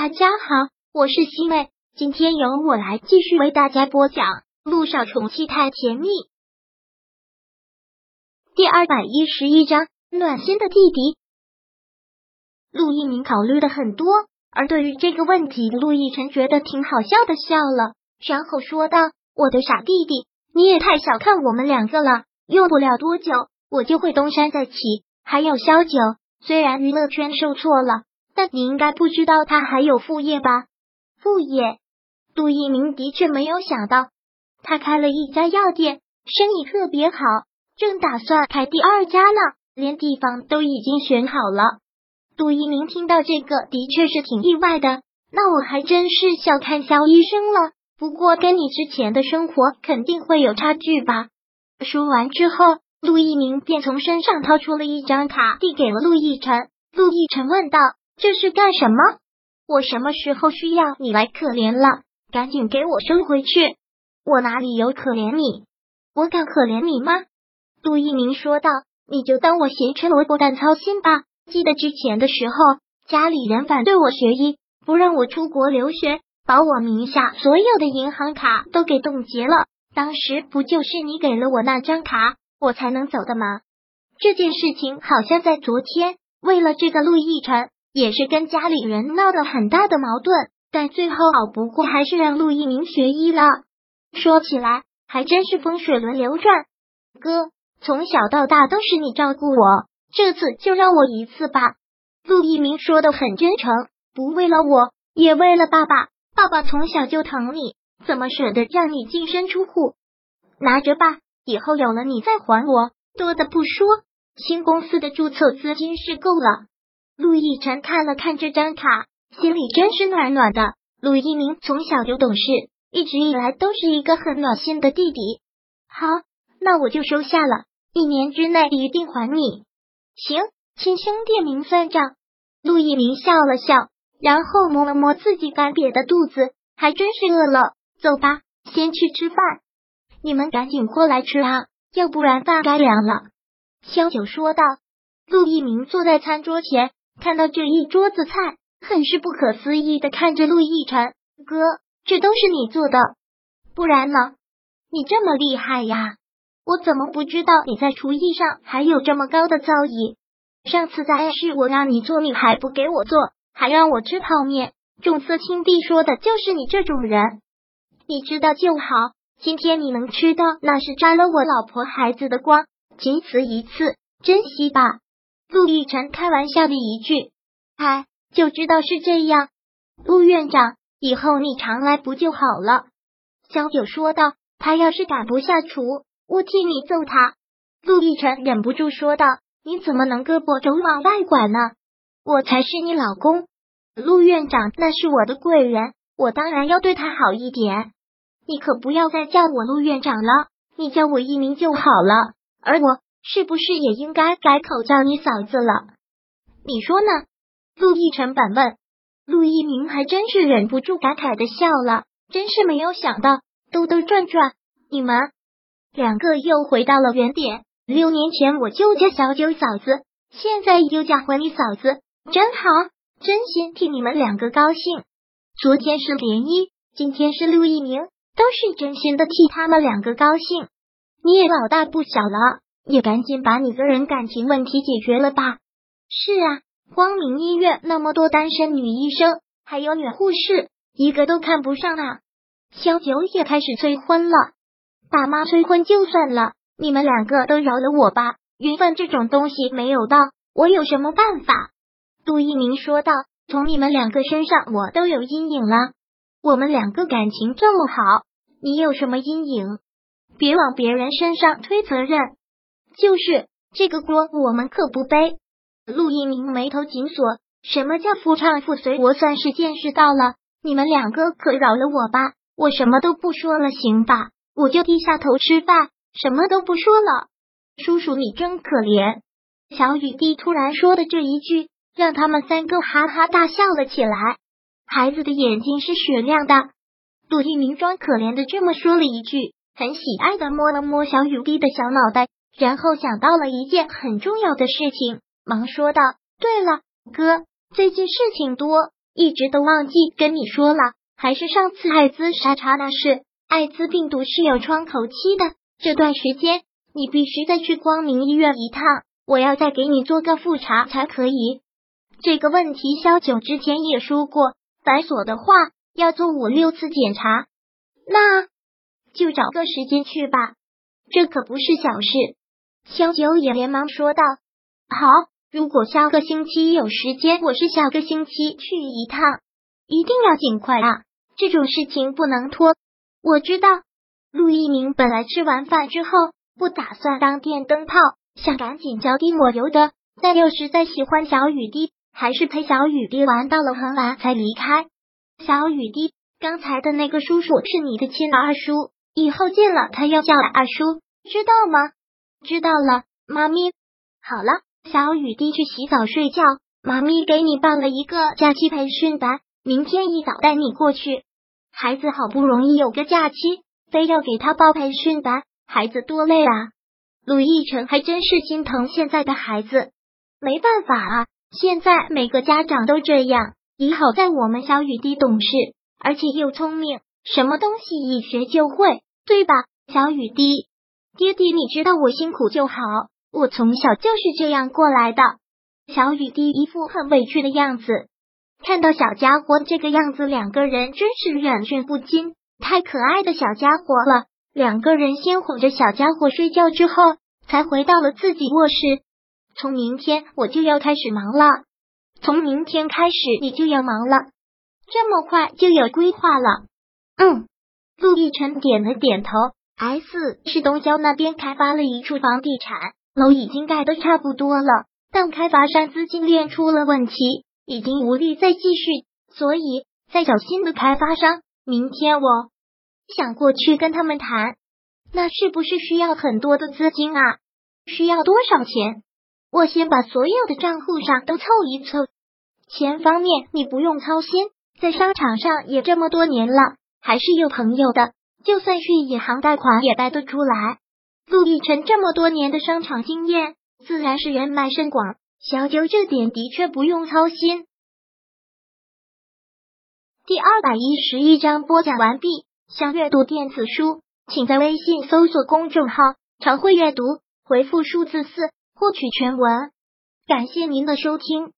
大家好，我是西妹，今天由我来继续为大家播讲《陆少宠妻太甜蜜》第二百一十一章暖心的弟弟。陆一鸣考虑的很多，而对于这个问题，陆亦辰觉得挺好笑的，笑了，然后说道：“我的傻弟弟，你也太小看我们两个了，用不了多久，我就会东山再起。还有萧九，虽然娱乐圈受挫了。”但你应该不知道他还有副业吧？副业，杜一鸣的确没有想到，他开了一家药店，生意特别好，正打算开第二家呢，连地方都已经选好了。杜一鸣听到这个，的确是挺意外的。那我还真是小看肖医生了。不过跟你之前的生活肯定会有差距吧？说完之后，陆一鸣便从身上掏出了一张卡，递给了陆亦辰。陆亦辰问道。这是干什么？我什么时候需要你来可怜了？赶紧给我收回去！我哪里有可怜你？我敢可怜你吗？杜一鸣说道：“你就当我咸吃萝卜淡操心吧。记得之前的时候，家里人反对我学医，不让我出国留学，把我名下所有的银行卡都给冻结了。当时不就是你给了我那张卡，我才能走的吗？这件事情好像在昨天，为了这个陆亦辰。”也是跟家里人闹得很大的矛盾，但最后好不过还是让陆一鸣学医了。说起来还真是风水轮流转，哥从小到大都是你照顾我，这次就让我一次吧。陆一鸣说的很真诚，不为了我，也为了爸爸。爸爸从小就疼你，怎么舍得让你净身出户？拿着吧，以后有了你再还我。多的不说，新公司的注册资金是够了。陆亦辰看了看这张卡，心里真是暖暖的。陆一鸣从小就懂事，一直以来都是一个很暖心的弟弟。好，那我就收下了，一年之内一定还你。行，亲兄弟明算账。陆一鸣笑了笑，然后摸了摸自己干瘪的肚子，还真是饿了。走吧，先去吃饭。你们赶紧过来吃啊，要不然饭该凉了。萧九说道。陆一鸣坐在餐桌前。看到这一桌子菜，很是不可思议的看着陆亦辰哥，这都是你做的，不然呢？你这么厉害呀，我怎么不知道你在厨艺上还有这么高的造诣？上次在暗示我让你做，你还不给我做，还让我吃泡面。重色轻弟说的就是你这种人，你知道就好。今天你能吃到，那是沾了我老婆孩子的光，仅此一次，珍惜吧。陆亦辰开玩笑的一句：“哎，就知道是这样。”陆院长，以后你常来不就好了？”萧九说道。“他要是敢不下厨，我替你揍他。”陆亦辰忍不住说道：“你怎么能胳膊肘往外拐呢？我才是你老公，陆院长那是我的贵人，我当然要对他好一点。你可不要再叫我陆院长了，你叫我一鸣就好了。而我。”是不是也应该改口叫你嫂子了？你说呢？陆亦辰反问。陆一鸣还真是忍不住感慨的笑了，真是没有想到，兜兜转转，你们两个又回到了原点。六年前我就叫小九嫂子，现在又叫回你嫂子，真好，真心替你们两个高兴。昨天是涟漪，今天是陆一鸣，都是真心的替他们两个高兴。你也老大不小了。也赶紧把你个人感情问题解决了吧。是啊，光明医院那么多单身女医生，还有女护士，一个都看不上啊。萧九也开始催婚了，爸妈催婚就算了，你们两个都饶了我吧。缘分这种东西没有到，我有什么办法？杜一鸣说道。从你们两个身上，我都有阴影了。我们两个感情这么好，你有什么阴影？别往别人身上推责任。就是这个锅，我们可不背。陆一鸣眉头紧锁，什么叫夫唱妇随？我算是见识到了。你们两个可饶了我吧，我什么都不说了，行吧？我就低下头吃饭，什么都不说了。叔叔，你真可怜。小雨滴突然说的这一句，让他们三个哈哈大笑了起来。孩子的眼睛是雪亮的。陆一鸣装可怜的这么说了一句，很喜爱的摸了摸小雨滴的小脑袋。然后想到了一件很重要的事情，忙说道：“对了，哥，最近事情多，一直都忘记跟你说了，还是上次艾滋筛查那事。艾滋病毒是有窗口期的，这段时间你必须再去光明医院一趟，我要再给你做个复查才可以。这个问题，萧九之前也说过，繁琐的话要做五六次检查，那就找个时间去吧，这可不是小事。萧九也连忙说道：“好，如果下个星期有时间，我是下个星期去一趟，一定要尽快啊！这种事情不能拖。”我知道，陆一鸣本来吃完饭之后不打算当电灯泡，想赶紧脚底抹油的，但又实在喜欢小雨滴，还是陪小雨滴玩到了很晚才离开。小雨滴，刚才的那个叔叔是你的亲二叔，以后见了他要叫二叔，知道吗？知道了，妈咪。好了，小雨滴去洗澡睡觉，妈咪给你报了一个假期培训班，明天一早带你过去。孩子好不容易有个假期，非要给他报培训班，孩子多累啊！陆亦辰还真是心疼现在的孩子，没办法啊，现在每个家长都这样。也好在我们小雨滴懂事，而且又聪明，什么东西一学就会，对吧？小雨滴，爹地，你知道我辛苦就好，我从小就是这样过来的。小雨滴一副很委屈的样子。看到小家伙这个样子，两个人真是忍俊不禁。太可爱的小家伙了。两个人先哄着小家伙睡觉，之后才回到了自己卧室。从明天我就要开始忙了。从明天开始你就要忙了，这么快就有规划了？嗯，陆亦辰点了点头。S 是东郊那边开发了一处房地产，楼已经盖得差不多了，但开发商资金链出了问题。已经无力再继续，所以在找新的开发商。明天我想过去跟他们谈，那是不是需要很多的资金啊？需要多少钱？我先把所有的账户上都凑一凑。钱方面你不用操心，在商场上也这么多年了，还是有朋友的。就算是银行贷款也贷得出来。陆亦辰这么多年的商场经验，自然是人脉甚广。小九这点的确不用操心。第二百一十一章播讲完毕。想阅读电子书，请在微信搜索公众号“常会阅读”，回复数字四获取全文。感谢您的收听。